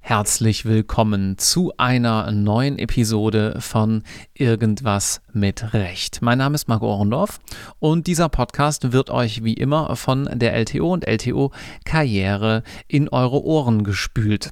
Herzlich willkommen zu einer neuen Episode von Irgendwas mit Recht. Mein Name ist Marco Ohrendorf und dieser Podcast wird euch wie immer von der LTO und LTO Karriere in eure Ohren gespült.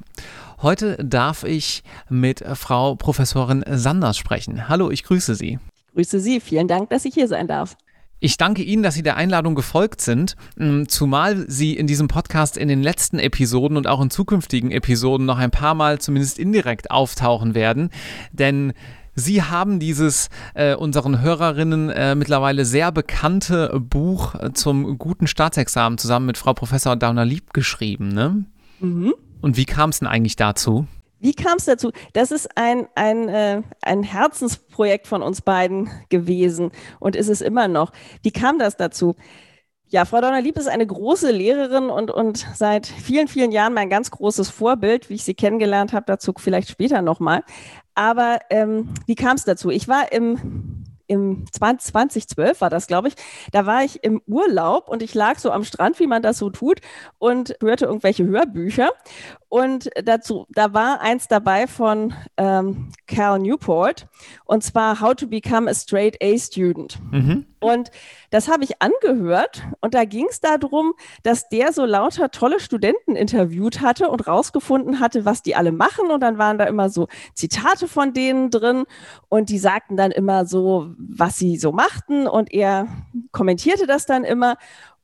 Heute darf ich mit Frau Professorin Sanders sprechen. Hallo, ich grüße Sie. Ich grüße Sie. Vielen Dank, dass ich hier sein darf. Ich danke Ihnen, dass Sie der Einladung gefolgt sind, mm, zumal Sie in diesem Podcast in den letzten Episoden und auch in zukünftigen Episoden noch ein paar Mal zumindest indirekt auftauchen werden, denn Sie haben dieses äh, unseren Hörerinnen äh, mittlerweile sehr bekannte Buch äh, zum guten Staatsexamen zusammen mit Frau Professor Dauner-Lieb geschrieben, ne? Mhm. Und wie kam es denn eigentlich dazu? Wie kam es dazu? Das ist ein, ein, äh, ein Herzensprojekt von uns beiden gewesen und ist es immer noch. Wie kam das dazu? Ja, Frau Donnerlieb ist eine große Lehrerin und, und seit vielen, vielen Jahren mein ganz großes Vorbild, wie ich sie kennengelernt habe, dazu vielleicht später nochmal. Aber ähm, wie kam es dazu? Ich war im im 2012 war das, glaube ich, da war ich im Urlaub und ich lag so am Strand, wie man das so tut, und hörte irgendwelche Hörbücher. Und dazu, da war eins dabei von ähm, Cal Newport, und zwar How to Become a Straight A Student. Mhm. Und das habe ich angehört und da ging es darum, dass der so lauter tolle Studenten interviewt hatte und rausgefunden hatte, was die alle machen. Und dann waren da immer so Zitate von denen drin und die sagten dann immer so, was sie so machten und er kommentierte das dann immer.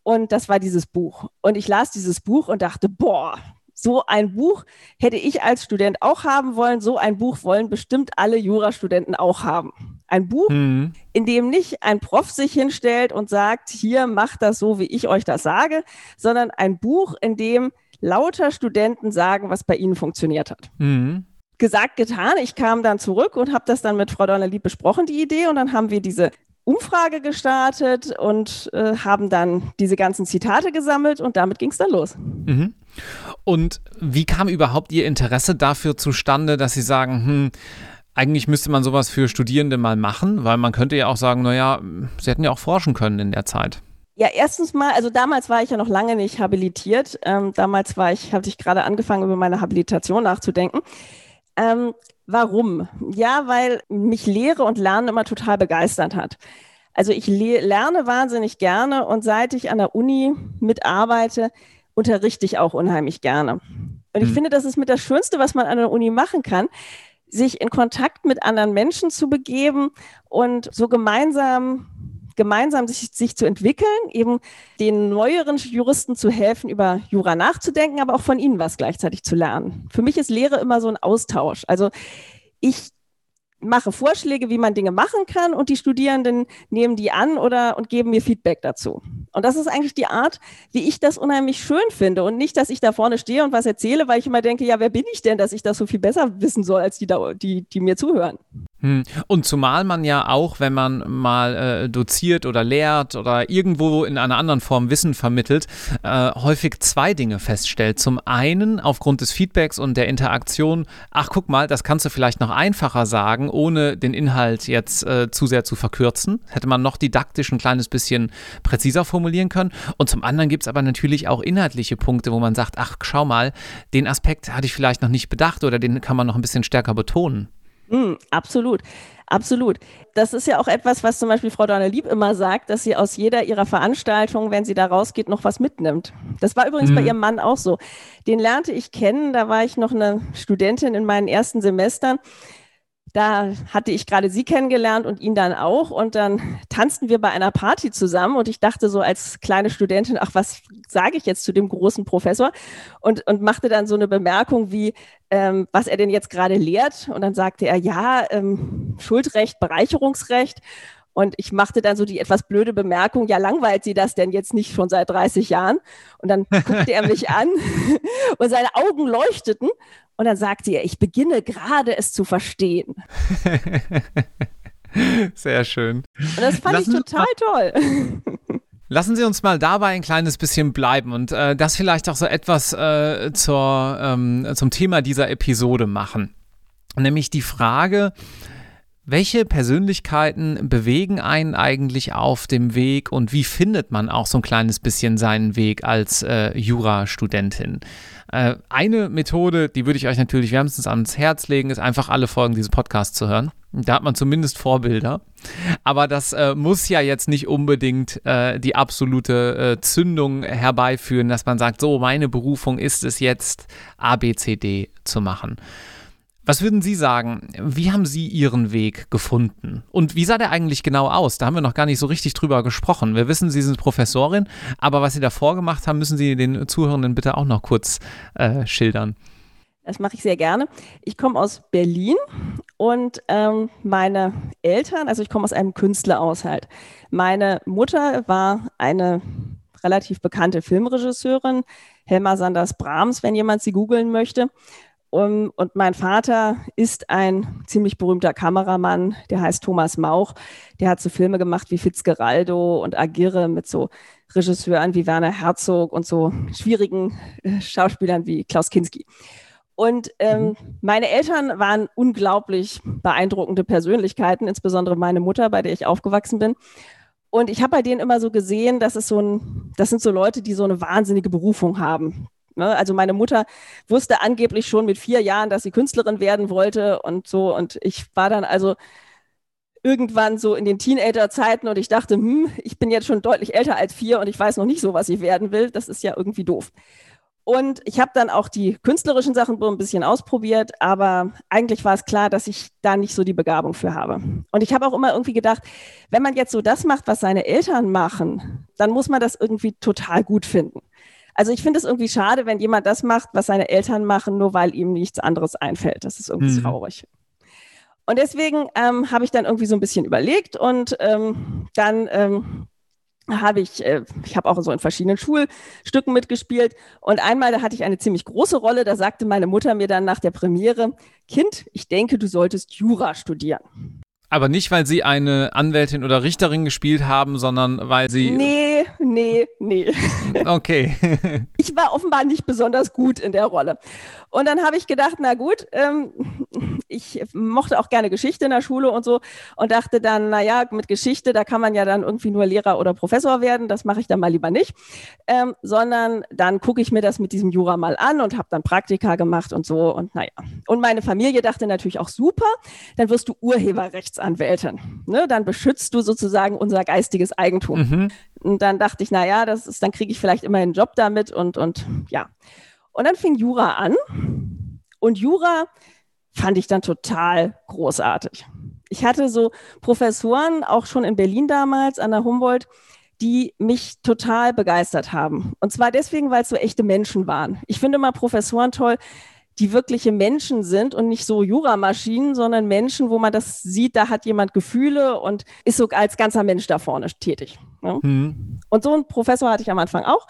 Und das war dieses Buch. Und ich las dieses Buch und dachte, boah, so ein Buch hätte ich als Student auch haben wollen. So ein Buch wollen bestimmt alle Jurastudenten auch haben. Ein Buch, mhm. in dem nicht ein Prof sich hinstellt und sagt, hier macht das so, wie ich euch das sage, sondern ein Buch, in dem lauter Studenten sagen, was bei ihnen funktioniert hat. Mhm. Gesagt, getan. Ich kam dann zurück und habe das dann mit Frau Donnerlieb besprochen, die Idee. Und dann haben wir diese Umfrage gestartet und äh, haben dann diese ganzen Zitate gesammelt und damit ging es dann los. Mhm. Und wie kam überhaupt Ihr Interesse dafür zustande, dass Sie sagen, hm, eigentlich müsste man sowas für Studierende mal machen, weil man könnte ja auch sagen, naja, Sie hätten ja auch forschen können in der Zeit. Ja, erstens mal, also damals war ich ja noch lange nicht habilitiert. Ähm, damals war ich, hatte ich gerade angefangen, über meine Habilitation nachzudenken. Ähm, warum? Ja, weil mich Lehre und Lernen immer total begeistert hat. Also ich le lerne wahnsinnig gerne und seit ich an der Uni mitarbeite, unterrichte ich auch unheimlich gerne. Und ich mhm. finde, das ist mit das Schönste, was man an der Uni machen kann, sich in Kontakt mit anderen Menschen zu begeben und so gemeinsam gemeinsam sich, sich zu entwickeln, eben den neueren Juristen zu helfen, über Jura nachzudenken, aber auch von ihnen was gleichzeitig zu lernen. Für mich ist Lehre immer so ein Austausch. Also ich mache Vorschläge, wie man Dinge machen kann und die Studierenden nehmen die an oder und geben mir Feedback dazu. Und das ist eigentlich die Art, wie ich das unheimlich schön finde und nicht, dass ich da vorne stehe und was erzähle, weil ich immer denke, ja, wer bin ich denn, dass ich das so viel besser wissen soll als die, die, die mir zuhören. Hm. Und zumal man ja auch, wenn man mal äh, doziert oder lehrt oder irgendwo in einer anderen Form Wissen vermittelt, äh, häufig zwei Dinge feststellt. Zum einen aufgrund des Feedbacks und der Interaktion, ach guck mal, das kannst du vielleicht noch einfacher sagen, ohne den Inhalt jetzt äh, zu sehr zu verkürzen. Hätte man noch didaktisch ein kleines bisschen präziser formulieren können. Und zum anderen gibt es aber natürlich auch inhaltliche Punkte, wo man sagt, ach schau mal, den Aspekt hatte ich vielleicht noch nicht bedacht oder den kann man noch ein bisschen stärker betonen. Mm, absolut, absolut. Das ist ja auch etwas, was zum Beispiel Frau Donner-Lieb immer sagt, dass sie aus jeder ihrer Veranstaltungen, wenn sie da rausgeht, noch was mitnimmt. Das war übrigens mhm. bei ihrem Mann auch so. Den lernte ich kennen, da war ich noch eine Studentin in meinen ersten Semestern da hatte ich gerade sie kennengelernt und ihn dann auch. Und dann tanzten wir bei einer Party zusammen. Und ich dachte so als kleine Studentin, ach, was sage ich jetzt zu dem großen Professor? Und, und machte dann so eine Bemerkung wie, ähm, was er denn jetzt gerade lehrt. Und dann sagte er, ja, ähm, Schuldrecht, Bereicherungsrecht. Und ich machte dann so die etwas blöde Bemerkung, ja, langweilt Sie das denn jetzt nicht schon seit 30 Jahren? Und dann guckte er mich an und seine Augen leuchteten. Und dann sagte er, ich beginne gerade es zu verstehen. Sehr schön. Und das fand Lassen ich total toll. Lassen Sie uns mal dabei ein kleines bisschen bleiben und äh, das vielleicht auch so etwas äh, zur, ähm, zum Thema dieser Episode machen. Nämlich die Frage, Welche Persönlichkeiten bewegen einen eigentlich auf dem Weg und wie findet man auch so ein kleines bisschen seinen Weg als äh, Jurastudentin? Äh, eine Methode, die würde ich euch natürlich wärmstens ans Herz legen, ist einfach alle Folgen dieses Podcasts zu hören. Da hat man zumindest Vorbilder. Aber das äh, muss ja jetzt nicht unbedingt äh, die absolute äh, Zündung herbeiführen, dass man sagt, so, meine Berufung ist es jetzt, ABCD zu machen. Was würden Sie sagen? Wie haben Sie Ihren Weg gefunden? Und wie sah der eigentlich genau aus? Da haben wir noch gar nicht so richtig drüber gesprochen. Wir wissen, Sie sind Professorin, aber was Sie davor gemacht haben, müssen Sie den Zuhörenden bitte auch noch kurz äh, schildern. Das mache ich sehr gerne. Ich komme aus Berlin und ähm, meine Eltern, also ich komme aus einem Künstlerhaushalt. Meine Mutter war eine relativ bekannte Filmregisseurin, Helma Sanders Brahms, wenn jemand sie googeln möchte. Um, und mein Vater ist ein ziemlich berühmter Kameramann, der heißt Thomas Mauch. Der hat so Filme gemacht wie Fitzgeraldo und Agirre mit so Regisseuren wie Werner Herzog und so schwierigen äh, Schauspielern wie Klaus Kinski. Und ähm, mhm. meine Eltern waren unglaublich beeindruckende Persönlichkeiten, insbesondere meine Mutter, bei der ich aufgewachsen bin. Und ich habe bei denen immer so gesehen, dass es so ein, das sind so Leute, die so eine wahnsinnige Berufung haben. Ne? Also meine Mutter wusste angeblich schon mit vier Jahren, dass sie Künstlerin werden wollte und so. Und ich war dann also irgendwann so in den Teenager-Zeiten und ich dachte, hm, ich bin jetzt schon deutlich älter als vier und ich weiß noch nicht so, was ich werden will. Das ist ja irgendwie doof. Und ich habe dann auch die künstlerischen Sachen ein bisschen ausprobiert, aber eigentlich war es klar, dass ich da nicht so die Begabung für habe. Und ich habe auch immer irgendwie gedacht, wenn man jetzt so das macht, was seine Eltern machen, dann muss man das irgendwie total gut finden. Also ich finde es irgendwie schade, wenn jemand das macht, was seine Eltern machen, nur weil ihm nichts anderes einfällt. Das ist irgendwie mhm. traurig. Und deswegen ähm, habe ich dann irgendwie so ein bisschen überlegt und ähm, dann ähm, habe ich, äh, ich habe auch so in verschiedenen Schulstücken mitgespielt und einmal, da hatte ich eine ziemlich große Rolle, da sagte meine Mutter mir dann nach der Premiere, Kind, ich denke, du solltest Jura studieren. Aber nicht, weil sie eine Anwältin oder Richterin gespielt haben, sondern weil sie. Nee, nee, nee. Okay. ich war offenbar nicht besonders gut in der Rolle. Und dann habe ich gedacht, na gut, ähm, ich mochte auch gerne Geschichte in der Schule und so und dachte dann, na ja, mit Geschichte, da kann man ja dann irgendwie nur Lehrer oder Professor werden. Das mache ich dann mal lieber nicht, ähm, sondern dann gucke ich mir das mit diesem Jura mal an und habe dann Praktika gemacht und so und naja. Und meine Familie dachte natürlich auch super, dann wirst du Urheberrechts Rechtsanwältin. Ne? Dann beschützt du sozusagen unser geistiges Eigentum. Mhm. Und dann dachte ich, naja, das ist, dann kriege ich vielleicht immer einen Job damit und, und ja. Und dann fing Jura an. Und Jura fand ich dann total großartig. Ich hatte so Professoren, auch schon in Berlin damals an der Humboldt, die mich total begeistert haben. Und zwar deswegen, weil es so echte Menschen waren. Ich finde immer Professoren toll, die wirkliche Menschen sind und nicht so Juramaschinen, sondern Menschen, wo man das sieht, da hat jemand Gefühle und ist so als ganzer Mensch da vorne tätig. Ne? Mhm. Und so einen Professor hatte ich am Anfang auch.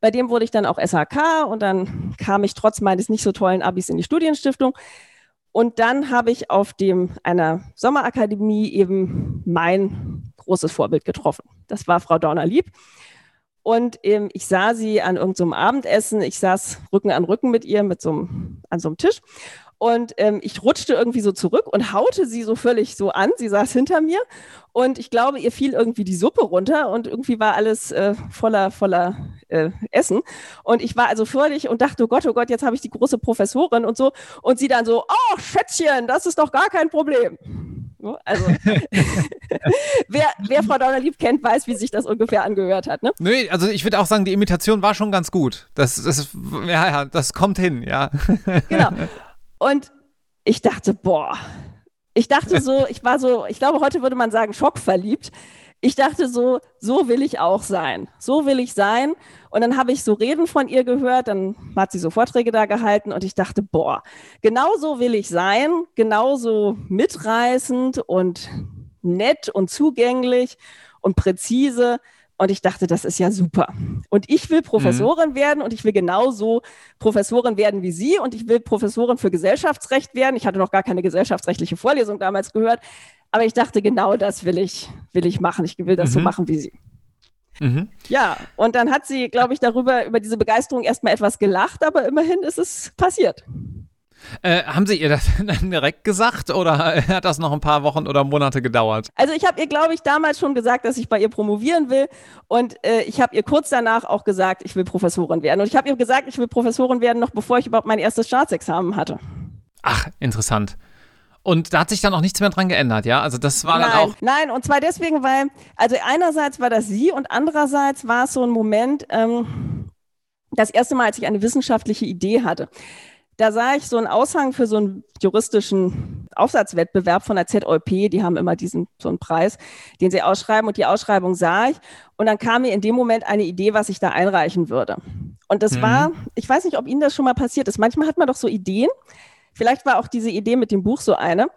Bei dem wurde ich dann auch SHK und dann kam ich trotz meines nicht so tollen Abis in die Studienstiftung. Und dann habe ich auf dem einer Sommerakademie eben mein großes Vorbild getroffen. Das war Frau Dorner-Lieb. Und ähm, ich sah sie an irgendeinem so Abendessen. Ich saß Rücken an Rücken mit ihr mit so einem, an so einem Tisch. Und ähm, ich rutschte irgendwie so zurück und haute sie so völlig so an. Sie saß hinter mir und ich glaube, ihr fiel irgendwie die Suppe runter und irgendwie war alles äh, voller, voller äh, Essen. Und ich war also völlig und dachte, oh Gott, oh Gott, jetzt habe ich die große Professorin und so. Und sie dann so, oh Schätzchen, das ist doch gar kein Problem. Also, wer, wer Frau Donnerlieb kennt, weiß, wie sich das ungefähr angehört hat. Ne? Nö, also ich würde auch sagen, die Imitation war schon ganz gut. Das, das, ja, ja, das kommt hin, ja. Genau. Und ich dachte, boah, ich dachte so, ich war so, ich glaube, heute würde man sagen, schockverliebt. Ich dachte so, so will ich auch sein. So will ich sein. Und dann habe ich so Reden von ihr gehört, dann hat sie so Vorträge da gehalten und ich dachte, boah, genau so will ich sein, genauso mitreißend und nett und zugänglich und präzise. Und ich dachte, das ist ja super. Und ich will Professorin mhm. werden und ich will genauso Professorin werden wie Sie und ich will Professorin für Gesellschaftsrecht werden. Ich hatte noch gar keine gesellschaftsrechtliche Vorlesung damals gehört, aber ich dachte, genau das will ich, will ich machen. Ich will das mhm. so machen wie Sie. Mhm. Ja, und dann hat sie, glaube ich, darüber, über diese Begeisterung erstmal etwas gelacht, aber immerhin ist es passiert. Äh, haben Sie ihr das dann direkt gesagt oder hat das noch ein paar Wochen oder Monate gedauert? Also ich habe ihr, glaube ich, damals schon gesagt, dass ich bei ihr promovieren will und äh, ich habe ihr kurz danach auch gesagt, ich will Professorin werden. Und ich habe ihr gesagt, ich will Professorin werden, noch bevor ich überhaupt mein erstes Staatsexamen hatte. Ach, interessant. Und da hat sich dann auch nichts mehr dran geändert, ja? Also das war nein, dann auch. Nein, und zwar deswegen, weil, also einerseits war das sie und andererseits war es so ein Moment, ähm, das erste Mal, als ich eine wissenschaftliche Idee hatte. Da sah ich so einen Aushang für so einen juristischen Aufsatzwettbewerb von der ZOP. Die haben immer diesen so einen Preis, den sie ausschreiben. Und die Ausschreibung sah ich. Und dann kam mir in dem Moment eine Idee, was ich da einreichen würde. Und das mhm. war, ich weiß nicht, ob Ihnen das schon mal passiert ist. Manchmal hat man doch so Ideen. Vielleicht war auch diese Idee mit dem Buch so eine.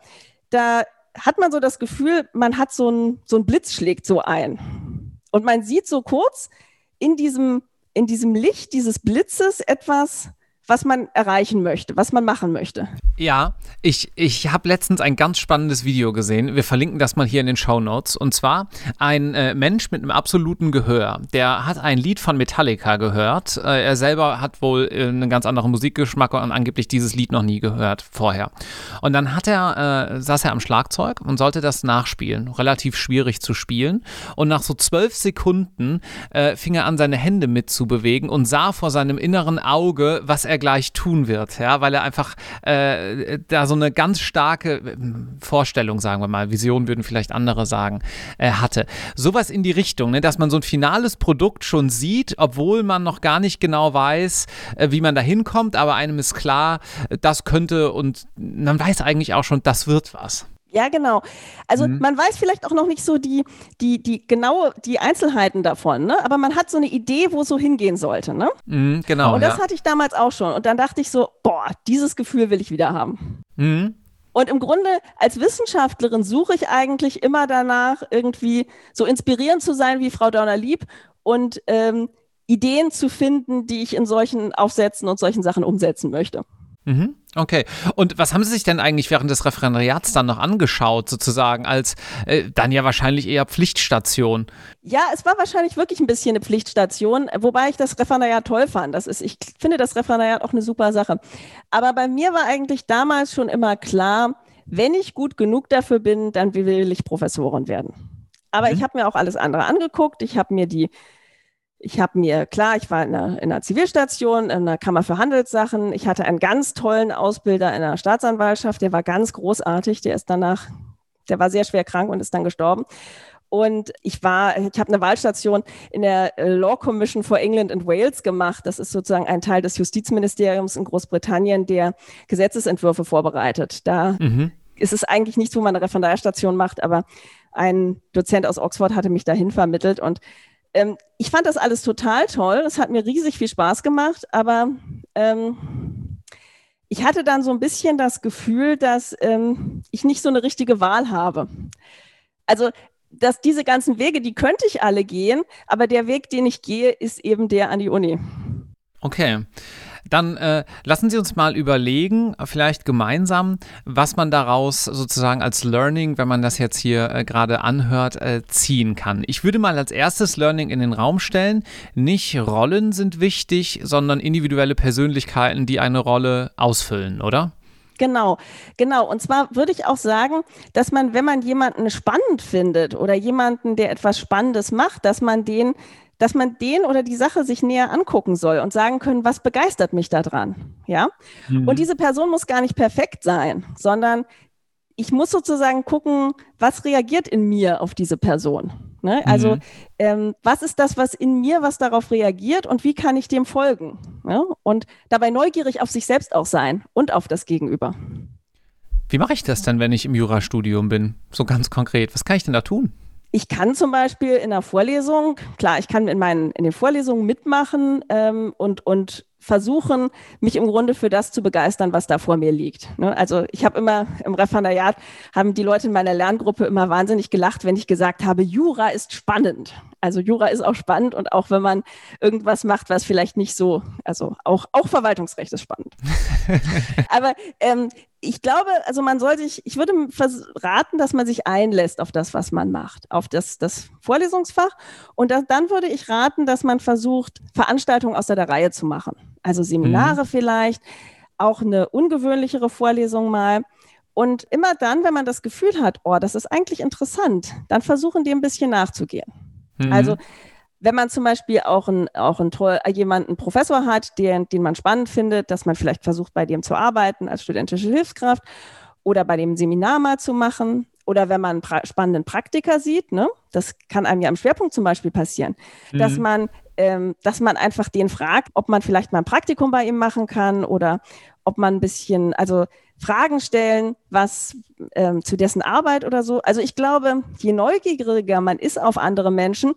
Da hat man so das Gefühl, man hat so ein, so ein Blitz schlägt so ein. Und man sieht so kurz in diesem, in diesem Licht dieses Blitzes etwas, was man erreichen möchte, was man machen möchte. Ja, ich, ich habe letztens ein ganz spannendes Video gesehen. Wir verlinken das mal hier in den Show Notes. Und zwar ein äh, Mensch mit einem absoluten Gehör. Der hat ein Lied von Metallica gehört. Äh, er selber hat wohl äh, einen ganz anderen Musikgeschmack und angeblich dieses Lied noch nie gehört vorher. Und dann hat er, äh, saß er am Schlagzeug und sollte das nachspielen. Relativ schwierig zu spielen. Und nach so zwölf Sekunden äh, fing er an, seine Hände mitzubewegen und sah vor seinem inneren Auge, was er er gleich tun wird, ja, weil er einfach äh, da so eine ganz starke äh, Vorstellung, sagen wir mal, Vision würden vielleicht andere sagen, äh, hatte. Sowas in die Richtung, ne, dass man so ein finales Produkt schon sieht, obwohl man noch gar nicht genau weiß, äh, wie man da hinkommt, aber einem ist klar, das könnte und man weiß eigentlich auch schon, das wird was. Ja, genau. Also mhm. man weiß vielleicht auch noch nicht so die, die, die genaue, die Einzelheiten davon, ne? aber man hat so eine Idee, wo es so hingehen sollte. Ne? Mhm, genau. Und das ja. hatte ich damals auch schon. Und dann dachte ich so, boah, dieses Gefühl will ich wieder haben. Mhm. Und im Grunde als Wissenschaftlerin suche ich eigentlich immer danach, irgendwie so inspirierend zu sein wie Frau Dauner-Lieb und ähm, Ideen zu finden, die ich in solchen Aufsätzen und solchen Sachen umsetzen möchte. Mhm. Okay. Und was haben Sie sich denn eigentlich während des Referendariats dann noch angeschaut, sozusagen, als äh, dann ja wahrscheinlich eher Pflichtstation? Ja, es war wahrscheinlich wirklich ein bisschen eine Pflichtstation, wobei ich das Referendariat toll fand. Das ist, ich finde das Referendariat auch eine super Sache. Aber bei mir war eigentlich damals schon immer klar, wenn ich gut genug dafür bin, dann will ich Professorin werden. Aber mhm. ich habe mir auch alles andere angeguckt. Ich habe mir die ich habe mir, klar, ich war in einer, in einer, Zivilstation, in einer Kammer für Handelssachen. Ich hatte einen ganz tollen Ausbilder in der Staatsanwaltschaft, der war ganz großartig. Der ist danach, der war sehr schwer krank und ist dann gestorben. Und ich war, ich habe eine Wahlstation in der äh, Law Commission for England and Wales gemacht. Das ist sozusagen ein Teil des Justizministeriums in Großbritannien, der Gesetzesentwürfe vorbereitet. Da mhm. ist es eigentlich nichts, wo man eine Referendarstation macht, aber ein Dozent aus Oxford hatte mich dahin vermittelt und ähm, ich fand das alles total toll. Es hat mir riesig viel Spaß gemacht, aber ähm, ich hatte dann so ein bisschen das Gefühl, dass ähm, ich nicht so eine richtige Wahl habe. Also, dass diese ganzen Wege, die könnte ich alle gehen, aber der Weg, den ich gehe, ist eben der an die Uni. Okay. Dann äh, lassen Sie uns mal überlegen, vielleicht gemeinsam, was man daraus sozusagen als Learning, wenn man das jetzt hier äh, gerade anhört, äh, ziehen kann. Ich würde mal als erstes Learning in den Raum stellen, nicht Rollen sind wichtig, sondern individuelle Persönlichkeiten, die eine Rolle ausfüllen, oder? Genau, genau. Und zwar würde ich auch sagen, dass man, wenn man jemanden spannend findet oder jemanden, der etwas Spannendes macht, dass man den dass man den oder die Sache sich näher angucken soll und sagen können, was begeistert mich daran, ja? Mhm. Und diese Person muss gar nicht perfekt sein, sondern ich muss sozusagen gucken, was reagiert in mir auf diese Person. Ne? Also mhm. ähm, was ist das, was in mir, was darauf reagiert und wie kann ich dem folgen? Ne? Und dabei neugierig auf sich selbst auch sein und auf das Gegenüber. Wie mache ich das denn, wenn ich im Jurastudium bin? So ganz konkret. Was kann ich denn da tun? Ich kann zum Beispiel in der Vorlesung, klar, ich kann in meinen in den Vorlesungen mitmachen ähm, und und versuchen, mich im Grunde für das zu begeistern, was da vor mir liegt. Ne? Also ich habe immer im Referendariat, haben die Leute in meiner Lerngruppe immer wahnsinnig gelacht, wenn ich gesagt habe, Jura ist spannend. Also Jura ist auch spannend und auch wenn man irgendwas macht, was vielleicht nicht so, also auch, auch Verwaltungsrecht ist spannend. Aber ähm, ich glaube, also man soll sich, ich würde raten, dass man sich einlässt auf das, was man macht, auf das, das Vorlesungsfach. Und das, dann würde ich raten, dass man versucht, Veranstaltungen außer der Reihe zu machen also Seminare mhm. vielleicht, auch eine ungewöhnlichere Vorlesung mal. Und immer dann, wenn man das Gefühl hat, oh, das ist eigentlich interessant, dann versuchen die ein bisschen nachzugehen. Mhm. Also wenn man zum Beispiel auch, ein, auch ein toll, jemanden Professor hat, den, den man spannend findet, dass man vielleicht versucht, bei dem zu arbeiten als studentische Hilfskraft oder bei dem Seminar mal zu machen oder wenn man einen spannenden Praktiker sieht, ne, das kann einem ja im Schwerpunkt zum Beispiel passieren, mhm. dass man ähm, dass man einfach den fragt, ob man vielleicht mal ein Praktikum bei ihm machen kann oder ob man ein bisschen, also Fragen stellen, was ähm, zu dessen Arbeit oder so. Also ich glaube, je neugieriger man ist auf andere Menschen,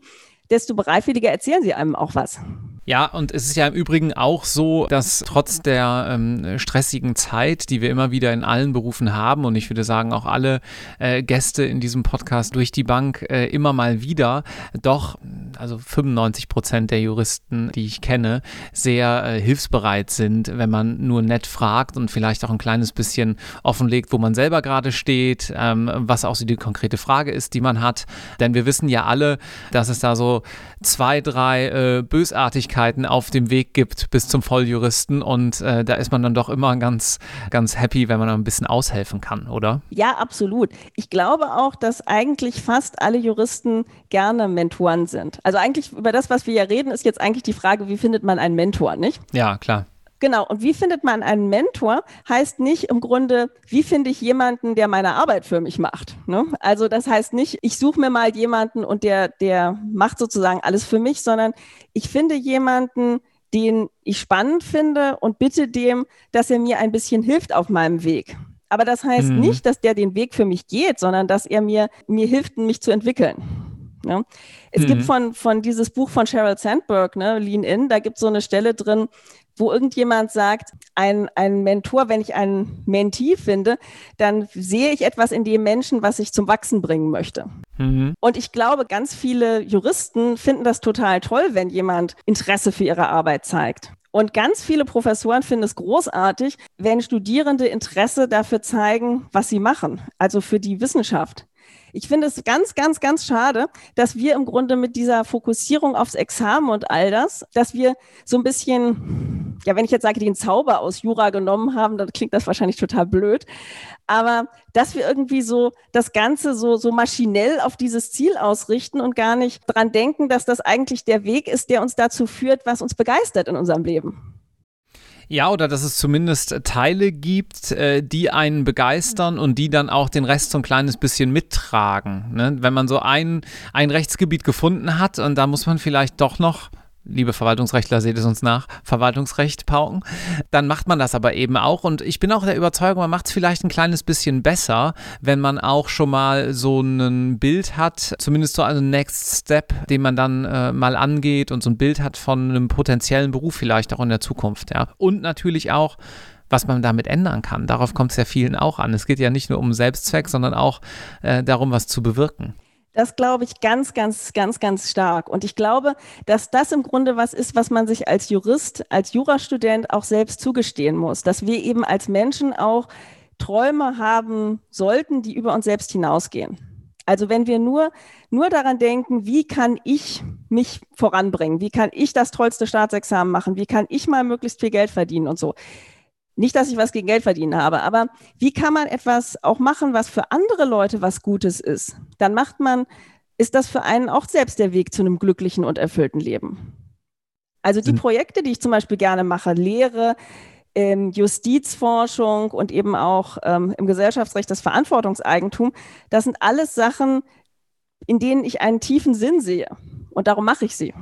desto bereitwilliger erzählen sie einem auch was. Ja, und es ist ja im Übrigen auch so, dass trotz der ähm, stressigen Zeit, die wir immer wieder in allen Berufen haben, und ich würde sagen auch alle äh, Gäste in diesem Podcast durch die Bank äh, immer mal wieder, doch, also 95 Prozent der Juristen, die ich kenne, sehr äh, hilfsbereit sind, wenn man nur nett fragt und vielleicht auch ein kleines bisschen offenlegt, wo man selber gerade steht, ähm, was auch so die konkrete Frage ist, die man hat. Denn wir wissen ja alle, dass es da so zwei, drei äh, Bösartigkeiten Möglichkeiten auf dem Weg gibt bis zum Volljuristen und äh, da ist man dann doch immer ganz, ganz happy, wenn man ein bisschen aushelfen kann, oder? Ja, absolut. Ich glaube auch, dass eigentlich fast alle Juristen gerne Mentoren sind. Also eigentlich über das, was wir ja reden, ist jetzt eigentlich die Frage, wie findet man einen Mentor, nicht? Ja, klar. Genau. Und wie findet man einen Mentor? Heißt nicht im Grunde, wie finde ich jemanden, der meine Arbeit für mich macht? Ne? Also das heißt nicht, ich suche mir mal jemanden und der, der macht sozusagen alles für mich, sondern ich finde jemanden, den ich spannend finde und bitte dem, dass er mir ein bisschen hilft auf meinem Weg. Aber das heißt mhm. nicht, dass der den Weg für mich geht, sondern dass er mir, mir hilft, mich zu entwickeln. Ja. Es mhm. gibt von, von dieses Buch von Sheryl Sandberg, ne, Lean In, da gibt es so eine Stelle drin, wo irgendjemand sagt, ein, ein Mentor, wenn ich einen Mentee finde, dann sehe ich etwas in dem Menschen, was ich zum Wachsen bringen möchte. Mhm. Und ich glaube, ganz viele Juristen finden das total toll, wenn jemand Interesse für ihre Arbeit zeigt. Und ganz viele Professoren finden es großartig, wenn Studierende Interesse dafür zeigen, was sie machen, also für die Wissenschaft. Ich finde es ganz, ganz, ganz schade, dass wir im Grunde mit dieser Fokussierung aufs Examen und all das, dass wir so ein bisschen, ja, wenn ich jetzt sage, den Zauber aus Jura genommen haben, dann klingt das wahrscheinlich total blöd. Aber dass wir irgendwie so das Ganze so, so maschinell auf dieses Ziel ausrichten und gar nicht dran denken, dass das eigentlich der Weg ist, der uns dazu führt, was uns begeistert in unserem Leben. Ja, oder dass es zumindest Teile gibt, äh, die einen begeistern und die dann auch den Rest so ein kleines bisschen mittragen. Ne? Wenn man so ein, ein Rechtsgebiet gefunden hat und da muss man vielleicht doch noch liebe Verwaltungsrechtler, seht es uns nach, Verwaltungsrecht pauken, dann macht man das aber eben auch. Und ich bin auch der Überzeugung, man macht es vielleicht ein kleines bisschen besser, wenn man auch schon mal so ein Bild hat, zumindest so einen Next Step, den man dann äh, mal angeht und so ein Bild hat von einem potenziellen Beruf vielleicht auch in der Zukunft. Ja. Und natürlich auch, was man damit ändern kann. Darauf kommt es ja vielen auch an. Es geht ja nicht nur um Selbstzweck, sondern auch äh, darum, was zu bewirken. Das glaube ich ganz, ganz, ganz, ganz stark. Und ich glaube, dass das im Grunde was ist, was man sich als Jurist, als Jurastudent auch selbst zugestehen muss, dass wir eben als Menschen auch Träume haben sollten, die über uns selbst hinausgehen. Also wenn wir nur, nur daran denken, wie kann ich mich voranbringen? Wie kann ich das tollste Staatsexamen machen? Wie kann ich mal möglichst viel Geld verdienen und so? Nicht, dass ich was gegen Geld verdienen habe, aber wie kann man etwas auch machen, was für andere Leute was Gutes ist? Dann macht man, ist das für einen auch selbst der Weg zu einem glücklichen und erfüllten Leben. Also die Projekte, die ich zum Beispiel gerne mache, Lehre, ähm, Justizforschung und eben auch ähm, im Gesellschaftsrecht das Verantwortungseigentum, das sind alles Sachen, in denen ich einen tiefen Sinn sehe. Und darum mache ich sie.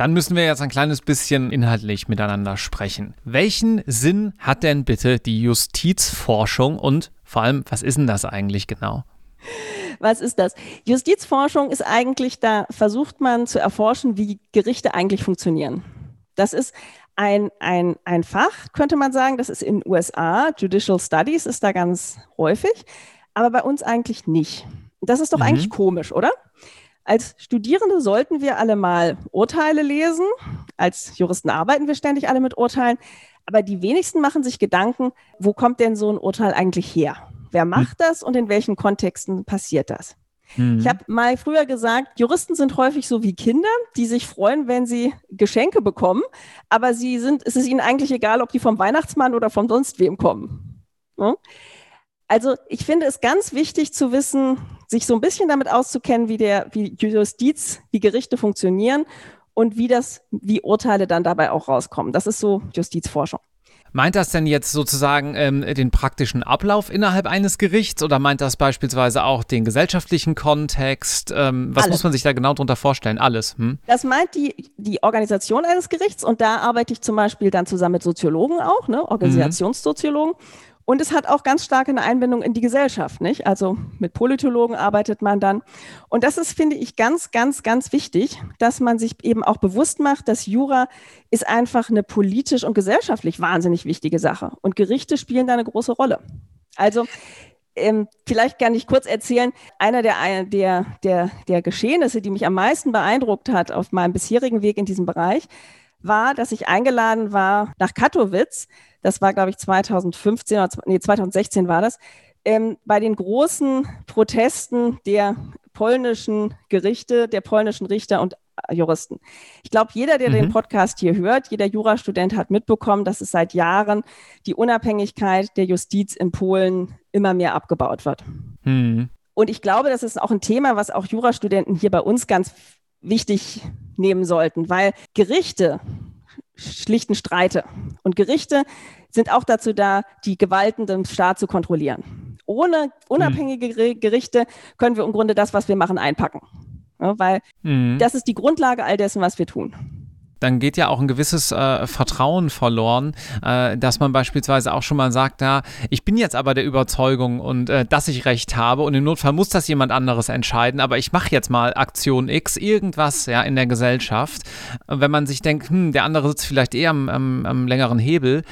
Dann müssen wir jetzt ein kleines bisschen inhaltlich miteinander sprechen. Welchen Sinn hat denn bitte die Justizforschung und vor allem, was ist denn das eigentlich genau? Was ist das? Justizforschung ist eigentlich, da versucht man zu erforschen, wie Gerichte eigentlich funktionieren. Das ist ein, ein, ein Fach, könnte man sagen, das ist in den USA, Judicial Studies ist da ganz häufig, aber bei uns eigentlich nicht. Das ist doch mhm. eigentlich komisch, oder? Als Studierende sollten wir alle mal Urteile lesen. Als Juristen arbeiten wir ständig alle mit Urteilen. Aber die wenigsten machen sich Gedanken, wo kommt denn so ein Urteil eigentlich her? Wer macht das und in welchen Kontexten passiert das? Mhm. Ich habe mal früher gesagt, Juristen sind häufig so wie Kinder, die sich freuen, wenn sie Geschenke bekommen, aber sie sind, es ist ihnen eigentlich egal, ob die vom Weihnachtsmann oder von sonst wem kommen. Also ich finde es ganz wichtig zu wissen, sich so ein bisschen damit auszukennen, wie der, wie Justiz, wie Gerichte funktionieren und wie das, wie Urteile dann dabei auch rauskommen. Das ist so Justizforschung. Meint das denn jetzt sozusagen ähm, den praktischen Ablauf innerhalb eines Gerichts oder meint das beispielsweise auch den gesellschaftlichen Kontext? Ähm, was Alles. muss man sich da genau darunter vorstellen? Alles. Hm? Das meint die, die Organisation eines Gerichts und da arbeite ich zum Beispiel dann zusammen mit Soziologen auch, ne? Organisationssoziologen. Mhm. Und es hat auch ganz stark eine Einbindung in die Gesellschaft, nicht? Also mit Politologen arbeitet man dann. Und das ist, finde ich, ganz, ganz, ganz wichtig, dass man sich eben auch bewusst macht, dass Jura ist einfach eine politisch und gesellschaftlich wahnsinnig wichtige Sache. Und Gerichte spielen da eine große Rolle. Also ähm, vielleicht kann ich kurz erzählen, einer der, der, der, der Geschehnisse, die mich am meisten beeindruckt hat auf meinem bisherigen Weg in diesem Bereich, war, dass ich eingeladen war nach Katowice das war, glaube ich, 2015 oder nee, 2016 war das, ähm, bei den großen Protesten der polnischen Gerichte, der polnischen Richter und äh, Juristen. Ich glaube, jeder, der mhm. den Podcast hier hört, jeder Jurastudent hat mitbekommen, dass es seit Jahren die Unabhängigkeit der Justiz in Polen immer mehr abgebaut wird. Mhm. Und ich glaube, das ist auch ein Thema, was auch Jurastudenten hier bei uns ganz wichtig nehmen sollten, weil Gerichte schlichten Streite. Und Gerichte sind auch dazu da, die Gewalten des Staats zu kontrollieren. Ohne unabhängige Gerichte können wir im Grunde das, was wir machen, einpacken. Ja, weil mhm. das ist die Grundlage all dessen, was wir tun dann geht ja auch ein gewisses äh, Vertrauen verloren, äh, dass man beispielsweise auch schon mal sagt, ja, ich bin jetzt aber der Überzeugung und äh, dass ich recht habe und im Notfall muss das jemand anderes entscheiden, aber ich mache jetzt mal Aktion X, irgendwas ja in der Gesellschaft. Wenn man sich denkt, hm, der andere sitzt vielleicht eher am, am, am längeren Hebel,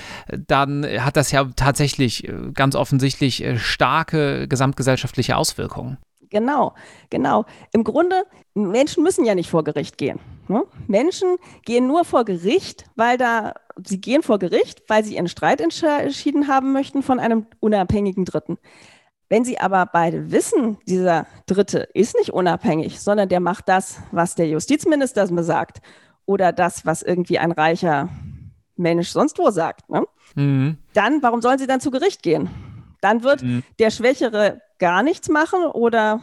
dann hat das ja tatsächlich äh, ganz offensichtlich äh, starke gesamtgesellschaftliche Auswirkungen. Genau, genau. Im Grunde, Menschen müssen ja nicht vor Gericht gehen. Ne? Menschen gehen nur vor Gericht, weil da, sie gehen vor Gericht, weil sie ihren Streit entschieden haben möchten von einem unabhängigen Dritten. Wenn sie aber beide wissen, dieser Dritte ist nicht unabhängig, sondern der macht das, was der Justizminister sagt oder das, was irgendwie ein reicher Mensch sonst wo sagt, ne? mhm. dann warum sollen sie dann zu Gericht gehen? Dann wird mhm. der Schwächere gar nichts machen oder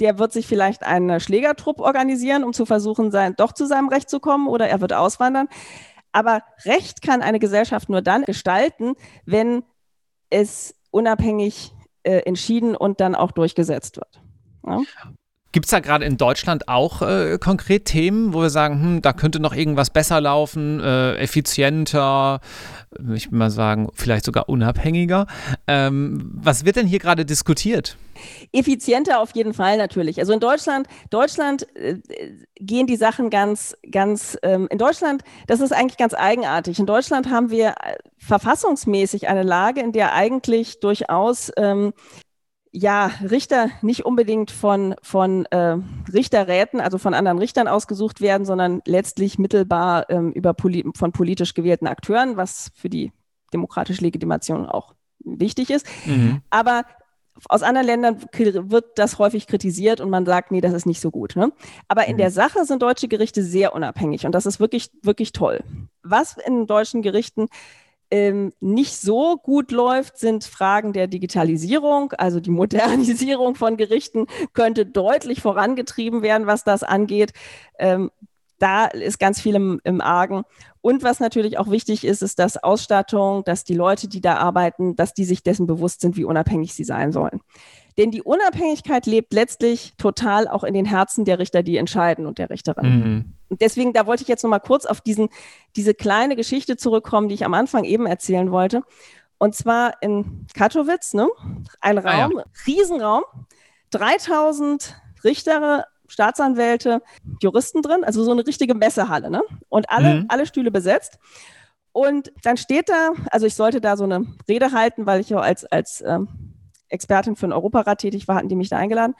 der wird sich vielleicht einen Schlägertrupp organisieren, um zu versuchen, sein, doch zu seinem Recht zu kommen oder er wird auswandern. Aber Recht kann eine Gesellschaft nur dann gestalten, wenn es unabhängig äh, entschieden und dann auch durchgesetzt wird. Ja? Gibt es da gerade in Deutschland auch äh, konkret Themen, wo wir sagen, hm, da könnte noch irgendwas besser laufen, äh, effizienter, ich will mal sagen, vielleicht sogar unabhängiger? Ähm, was wird denn hier gerade diskutiert? Effizienter auf jeden Fall natürlich. Also in Deutschland, Deutschland äh, gehen die Sachen ganz, ganz, ähm, in Deutschland, das ist eigentlich ganz eigenartig. In Deutschland haben wir äh, verfassungsmäßig eine Lage, in der eigentlich durchaus ähm, ja, Richter nicht unbedingt von, von äh, Richterräten, also von anderen Richtern ausgesucht werden, sondern letztlich mittelbar ähm, über poli von politisch gewählten Akteuren, was für die demokratische Legitimation auch wichtig ist. Mhm. Aber aus anderen Ländern wird das häufig kritisiert und man sagt, nee, das ist nicht so gut. Ne? Aber in mhm. der Sache sind deutsche Gerichte sehr unabhängig und das ist wirklich, wirklich toll. Was in deutschen Gerichten ähm, nicht so gut läuft, sind Fragen der Digitalisierung. Also die Modernisierung von Gerichten könnte deutlich vorangetrieben werden, was das angeht. Ähm, da ist ganz viel im, im Argen. Und was natürlich auch wichtig ist, ist, dass Ausstattung, dass die Leute, die da arbeiten, dass die sich dessen bewusst sind, wie unabhängig sie sein sollen. Denn die Unabhängigkeit lebt letztlich total auch in den Herzen der Richter, die entscheiden und der Richterin. Mhm. Und deswegen, da wollte ich jetzt nochmal kurz auf diesen, diese kleine Geschichte zurückkommen, die ich am Anfang eben erzählen wollte. Und zwar in Katowice, ne? ein Raum, ah, ja. Riesenraum, 3000 Richter, Staatsanwälte, Juristen drin, also so eine richtige Messehalle, ne? Und alle, mhm. alle Stühle besetzt. Und dann steht da, also ich sollte da so eine Rede halten, weil ich ja als, als ähm, Expertin für den Europarat tätig war, hatten die mich da eingeladen.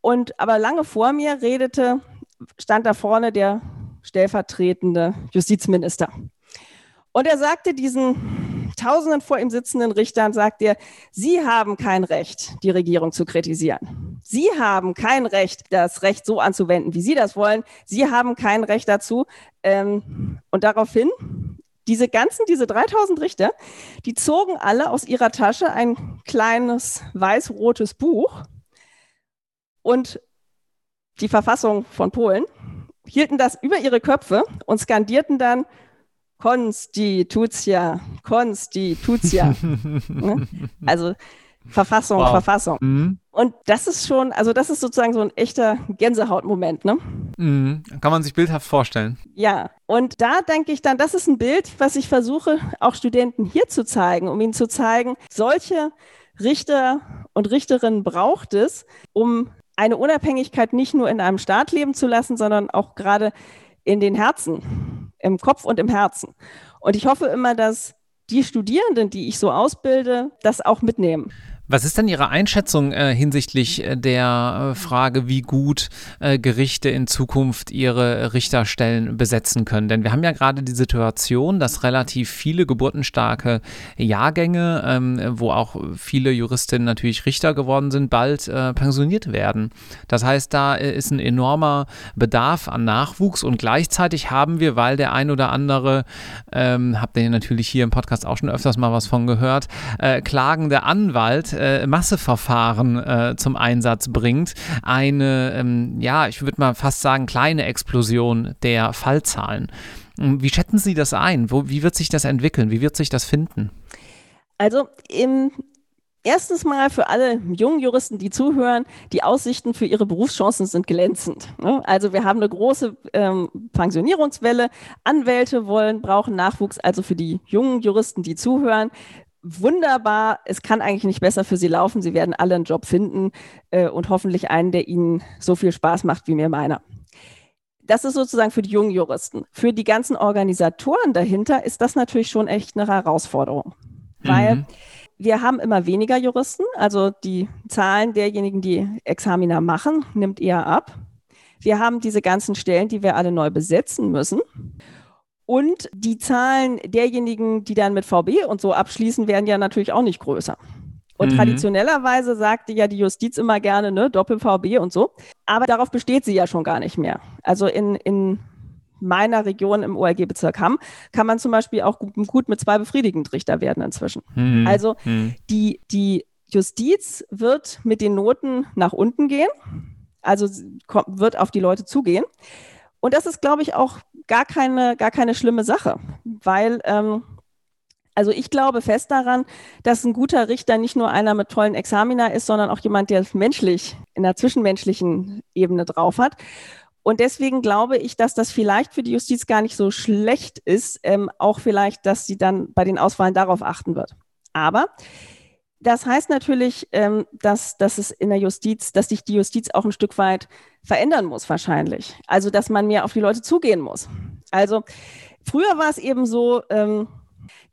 Und aber lange vor mir redete, stand da vorne der stellvertretende Justizminister. Und er sagte diesen, tausenden vor ihm sitzenden Richtern sagt er, Sie haben kein Recht, die Regierung zu kritisieren. Sie haben kein Recht, das Recht so anzuwenden, wie Sie das wollen. Sie haben kein Recht dazu. Ähm, und daraufhin diese ganzen, diese 3000 Richter, die zogen alle aus ihrer Tasche ein kleines weiß-rotes Buch und die Verfassung von Polen, hielten das über ihre Köpfe und skandierten dann Konstitutia, Konstitutia. ne? Also Verfassung, wow. Verfassung. Mhm. Und das ist schon, also das ist sozusagen so ein echter Gänsehautmoment, ne? Mhm. Kann man sich bildhaft vorstellen. Ja, und da denke ich dann, das ist ein Bild, was ich versuche, auch Studenten hier zu zeigen, um ihnen zu zeigen, solche Richter und Richterinnen braucht es, um eine Unabhängigkeit nicht nur in einem Staat leben zu lassen, sondern auch gerade in den Herzen, im Kopf und im Herzen. Und ich hoffe immer, dass die Studierenden, die ich so ausbilde, das auch mitnehmen. Was ist denn Ihre Einschätzung äh, hinsichtlich äh, der äh, Frage, wie gut äh, Gerichte in Zukunft ihre Richterstellen besetzen können? Denn wir haben ja gerade die Situation, dass relativ viele geburtenstarke Jahrgänge, ähm, wo auch viele Juristinnen natürlich Richter geworden sind, bald äh, pensioniert werden. Das heißt, da äh, ist ein enormer Bedarf an Nachwuchs und gleichzeitig haben wir, weil der ein oder andere, ähm, habt ihr natürlich hier im Podcast auch schon öfters mal was von gehört, klagende Anwalt, äh, Masseverfahren äh, zum Einsatz bringt, eine, ähm, ja, ich würde mal fast sagen, kleine Explosion der Fallzahlen. Ähm, wie schätzen Sie das ein? Wo, wie wird sich das entwickeln? Wie wird sich das finden? Also im Erstens mal für alle jungen Juristen, die zuhören, die Aussichten für ihre Berufschancen sind glänzend. Ne? Also wir haben eine große ähm, Pensionierungswelle. Anwälte wollen, brauchen Nachwuchs. Also für die jungen Juristen, die zuhören, wunderbar. Es kann eigentlich nicht besser für Sie laufen. Sie werden alle einen Job finden äh, und hoffentlich einen, der Ihnen so viel Spaß macht wie mir meiner. Das ist sozusagen für die jungen Juristen. Für die ganzen Organisatoren dahinter ist das natürlich schon echt eine Herausforderung, mhm. weil wir haben immer weniger Juristen. Also die Zahlen derjenigen, die Examina machen, nimmt eher ab. Wir haben diese ganzen Stellen, die wir alle neu besetzen müssen. Und die Zahlen derjenigen, die dann mit VB und so abschließen, werden ja natürlich auch nicht größer. Und mhm. traditionellerweise sagte ja die Justiz immer gerne, ne, Doppel-VB und so. Aber darauf besteht sie ja schon gar nicht mehr. Also in, in meiner Region im OLG-Bezirk Hamm kann man zum Beispiel auch gut, gut mit zwei befriedigend Richter werden inzwischen. Mhm. Also mhm. Die, die Justiz wird mit den Noten nach unten gehen, also wird auf die Leute zugehen. Und das ist, glaube ich, auch gar keine, gar keine schlimme Sache, weil ähm, also ich glaube fest daran, dass ein guter Richter nicht nur einer mit tollen Examina ist, sondern auch jemand, der menschlich in der zwischenmenschlichen Ebene drauf hat. Und deswegen glaube ich, dass das vielleicht für die Justiz gar nicht so schlecht ist, ähm, auch vielleicht, dass sie dann bei den Auswahlen darauf achten wird. Aber das heißt natürlich, ähm, dass, dass es in der Justiz, dass sich die Justiz auch ein Stück weit verändern muss, wahrscheinlich. Also, dass man mehr auf die Leute zugehen muss. Also, früher war es eben so, ähm,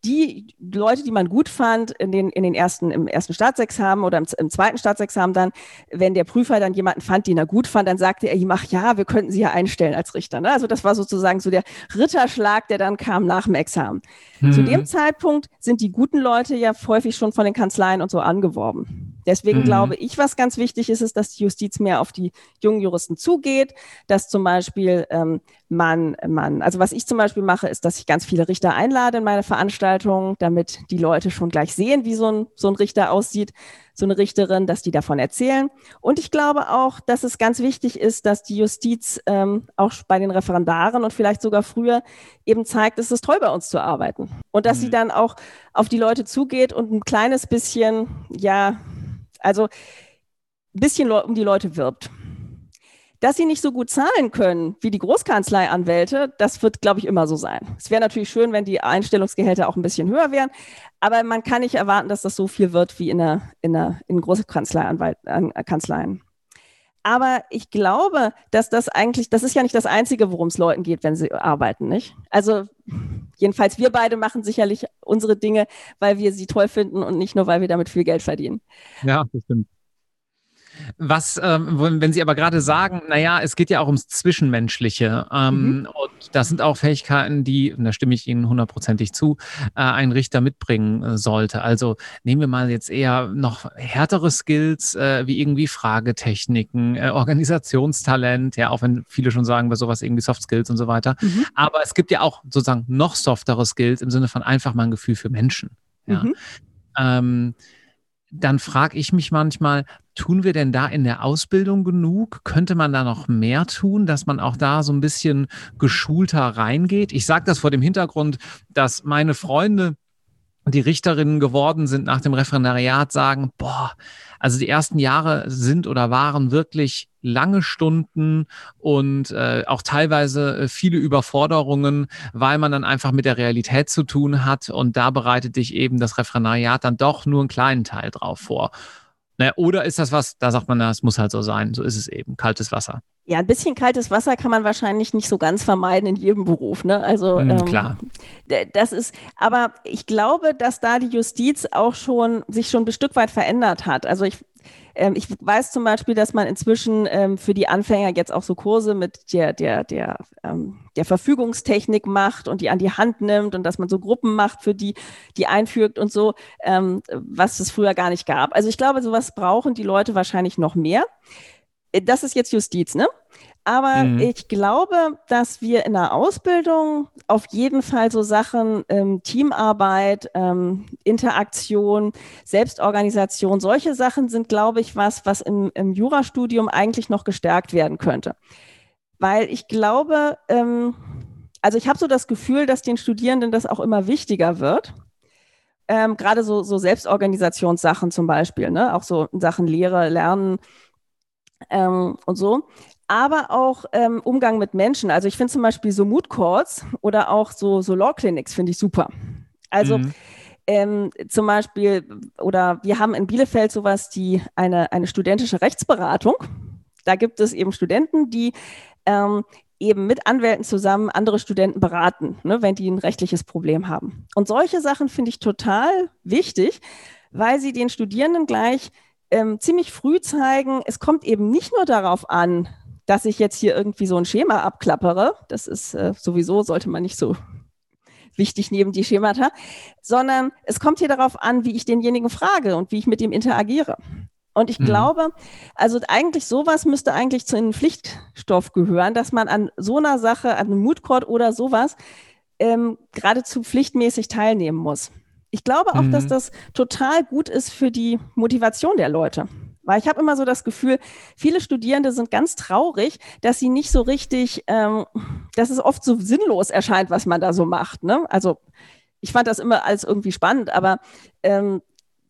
die Leute, die man gut fand in den, in den ersten, im ersten Staatsexamen oder im, im, zweiten Staatsexamen dann, wenn der Prüfer dann jemanden fand, den er gut fand, dann sagte er ihm, ach ja, wir könnten sie ja einstellen als Richter. Ne? Also das war sozusagen so der Ritterschlag, der dann kam nach dem Examen. Mhm. Zu dem Zeitpunkt sind die guten Leute ja häufig schon von den Kanzleien und so angeworben. Deswegen mhm. glaube ich, was ganz wichtig ist, ist, dass die Justiz mehr auf die jungen Juristen zugeht, dass zum Beispiel ähm, man, man, also was ich zum Beispiel mache, ist, dass ich ganz viele Richter einlade in meine Veranstaltungen, damit die Leute schon gleich sehen, wie so ein, so ein Richter aussieht, so eine Richterin, dass die davon erzählen. Und ich glaube auch, dass es ganz wichtig ist, dass die Justiz ähm, auch bei den Referendaren und vielleicht sogar früher eben zeigt, es ist toll bei uns zu arbeiten. Und dass mhm. sie dann auch auf die Leute zugeht und ein kleines bisschen, ja, also ein bisschen um die Leute wirbt. Dass sie nicht so gut zahlen können wie die Großkanzleianwälte, das wird, glaube ich, immer so sein. Es wäre natürlich schön, wenn die Einstellungsgehälter auch ein bisschen höher wären, aber man kann nicht erwarten, dass das so viel wird wie in, der, in, der, in Großkanzleien. Aber ich glaube, dass das eigentlich, das ist ja nicht das Einzige, worum es Leuten geht, wenn sie arbeiten, nicht? Also jedenfalls wir beide machen sicherlich unsere Dinge, weil wir sie toll finden und nicht nur, weil wir damit viel Geld verdienen. Ja, das stimmt. Was, ähm, wenn Sie aber gerade sagen, naja, es geht ja auch ums Zwischenmenschliche. Ähm, mhm. Und das sind auch Fähigkeiten, die, und da stimme ich Ihnen hundertprozentig zu, äh, ein Richter mitbringen äh, sollte. Also nehmen wir mal jetzt eher noch härtere Skills, äh, wie irgendwie Fragetechniken, äh, Organisationstalent, ja, auch wenn viele schon sagen, bei sowas irgendwie Soft Skills und so weiter. Mhm. Aber es gibt ja auch sozusagen noch softere Skills im Sinne von einfach mal ein Gefühl für Menschen. Ja. Mhm. Ähm, dann frage ich mich manchmal, tun wir denn da in der Ausbildung genug? Könnte man da noch mehr tun, dass man auch da so ein bisschen geschulter reingeht? Ich sage das vor dem Hintergrund, dass meine Freunde, die Richterinnen geworden sind nach dem Referendariat, sagen, boah, also die ersten Jahre sind oder waren wirklich lange Stunden und äh, auch teilweise äh, viele Überforderungen, weil man dann einfach mit der Realität zu tun hat und da bereitet dich eben das Referendariat dann doch nur einen kleinen Teil drauf vor. Naja, oder ist das was, da sagt man, es muss halt so sein, so ist es eben, kaltes Wasser. Ja, ein bisschen kaltes Wasser kann man wahrscheinlich nicht so ganz vermeiden in jedem Beruf. Ne? Also mhm, ähm, klar. Das ist, aber ich glaube, dass da die Justiz auch schon sich schon ein Stück weit verändert hat. Also ich ich weiß zum Beispiel, dass man inzwischen ähm, für die Anfänger jetzt auch so Kurse mit der, der, der, ähm, der Verfügungstechnik macht und die an die Hand nimmt und dass man so Gruppen macht, für die, die einfügt und so, ähm, was es früher gar nicht gab. Also ich glaube, sowas brauchen die Leute wahrscheinlich noch mehr. Äh, das ist jetzt Justiz, ne? Aber mhm. ich glaube, dass wir in der Ausbildung auf jeden Fall so Sachen ähm, Teamarbeit, ähm, Interaktion, Selbstorganisation, solche Sachen sind, glaube ich, was, was im, im Jurastudium eigentlich noch gestärkt werden könnte. Weil ich glaube, ähm, also ich habe so das Gefühl, dass den Studierenden das auch immer wichtiger wird. Ähm, Gerade so, so Selbstorganisationssachen zum Beispiel, ne? auch so Sachen Lehre, Lernen ähm, und so aber auch ähm, Umgang mit Menschen. Also ich finde zum Beispiel so Mood Calls oder auch so, so Law Clinics finde ich super. Also mhm. ähm, zum Beispiel, oder wir haben in Bielefeld sowas, die eine, eine studentische Rechtsberatung. Da gibt es eben Studenten, die ähm, eben mit Anwälten zusammen andere Studenten beraten, ne, wenn die ein rechtliches Problem haben. Und solche Sachen finde ich total wichtig, weil sie den Studierenden gleich ähm, ziemlich früh zeigen, es kommt eben nicht nur darauf an, dass ich jetzt hier irgendwie so ein Schema abklappere. Das ist äh, sowieso, sollte man nicht so wichtig neben die Schemata, sondern es kommt hier darauf an, wie ich denjenigen frage und wie ich mit dem interagiere. Und ich mhm. glaube, also eigentlich sowas müsste eigentlich zu einem Pflichtstoff gehören, dass man an so einer Sache, an einem Moodcourt oder sowas, ähm, geradezu pflichtmäßig teilnehmen muss. Ich glaube auch, mhm. dass das total gut ist für die Motivation der Leute. Weil ich habe immer so das Gefühl, viele Studierende sind ganz traurig, dass sie nicht so richtig, ähm, dass es oft so sinnlos erscheint, was man da so macht. Ne? Also ich fand das immer als irgendwie spannend, aber ähm,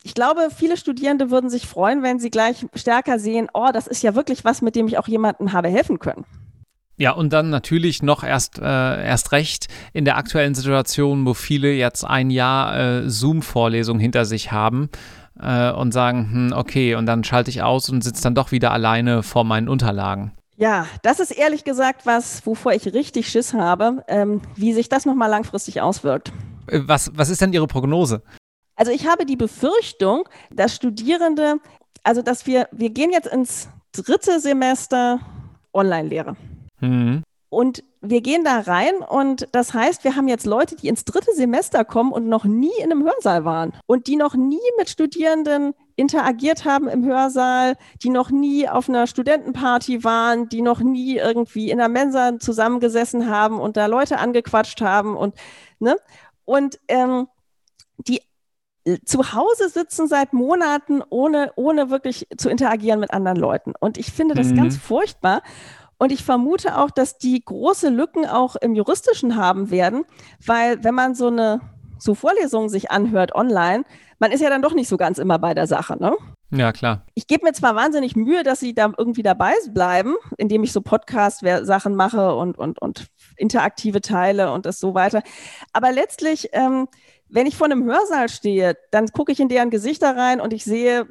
ich glaube, viele Studierende würden sich freuen, wenn sie gleich stärker sehen, oh, das ist ja wirklich was, mit dem ich auch jemanden habe helfen können. Ja, und dann natürlich noch erst, äh, erst recht in der aktuellen Situation, wo viele jetzt ein Jahr äh, Zoom-Vorlesung hinter sich haben äh, und sagen, hm, okay, und dann schalte ich aus und sitze dann doch wieder alleine vor meinen Unterlagen. Ja, das ist ehrlich gesagt was, wovor ich richtig Schiss habe, ähm, wie sich das nochmal langfristig auswirkt. Äh, was, was ist denn Ihre Prognose? Also ich habe die Befürchtung, dass Studierende, also dass wir, wir gehen jetzt ins dritte Semester Online-Lehre. Mhm. Und wir gehen da rein und das heißt, wir haben jetzt Leute, die ins dritte Semester kommen und noch nie in einem Hörsaal waren und die noch nie mit Studierenden interagiert haben im Hörsaal, die noch nie auf einer Studentenparty waren, die noch nie irgendwie in der Mensa zusammengesessen haben und da Leute angequatscht haben und ne und ähm, die zu Hause sitzen seit Monaten, ohne, ohne wirklich zu interagieren mit anderen Leuten. Und ich finde das mhm. ganz furchtbar. Und ich vermute auch, dass die große Lücken auch im Juristischen haben werden, weil wenn man so eine so Vorlesungen sich anhört online, man ist ja dann doch nicht so ganz immer bei der Sache, ne? Ja, klar. Ich gebe mir zwar wahnsinnig Mühe, dass sie da irgendwie dabei bleiben, indem ich so Podcast-Sachen mache und, und, und interaktive Teile und das so weiter. Aber letztlich, ähm, wenn ich vor einem Hörsaal stehe, dann gucke ich in deren Gesichter rein und ich sehe,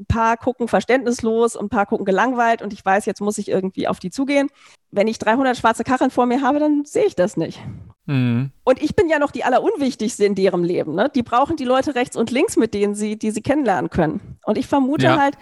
ein paar gucken verständnislos und ein paar gucken gelangweilt und ich weiß, jetzt muss ich irgendwie auf die zugehen. Wenn ich 300 schwarze Kacheln vor mir habe, dann sehe ich das nicht. Mhm. Und ich bin ja noch die allerunwichtigste in deren Leben. Ne? Die brauchen die Leute rechts und links, mit denen sie, die sie kennenlernen können. Und ich vermute ja. halt,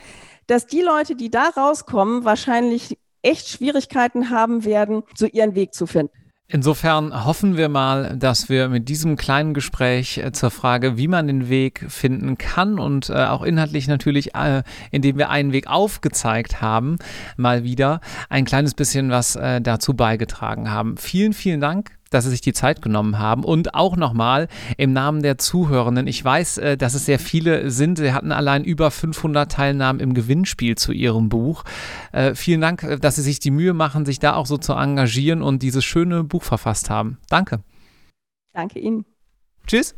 dass die Leute, die da rauskommen, wahrscheinlich echt Schwierigkeiten haben werden, so ihren Weg zu finden. Insofern hoffen wir mal, dass wir mit diesem kleinen Gespräch äh, zur Frage, wie man den Weg finden kann und äh, auch inhaltlich natürlich, äh, indem wir einen Weg aufgezeigt haben, mal wieder ein kleines bisschen was dazu beigetragen haben. Vielen, vielen Dank dass Sie sich die Zeit genommen haben. Und auch nochmal im Namen der Zuhörenden, ich weiß, äh, dass es sehr viele sind. Sie hatten allein über 500 Teilnahmen im Gewinnspiel zu Ihrem Buch. Äh, vielen Dank, äh, dass Sie sich die Mühe machen, sich da auch so zu engagieren und dieses schöne Buch verfasst haben. Danke. Danke Ihnen. Tschüss.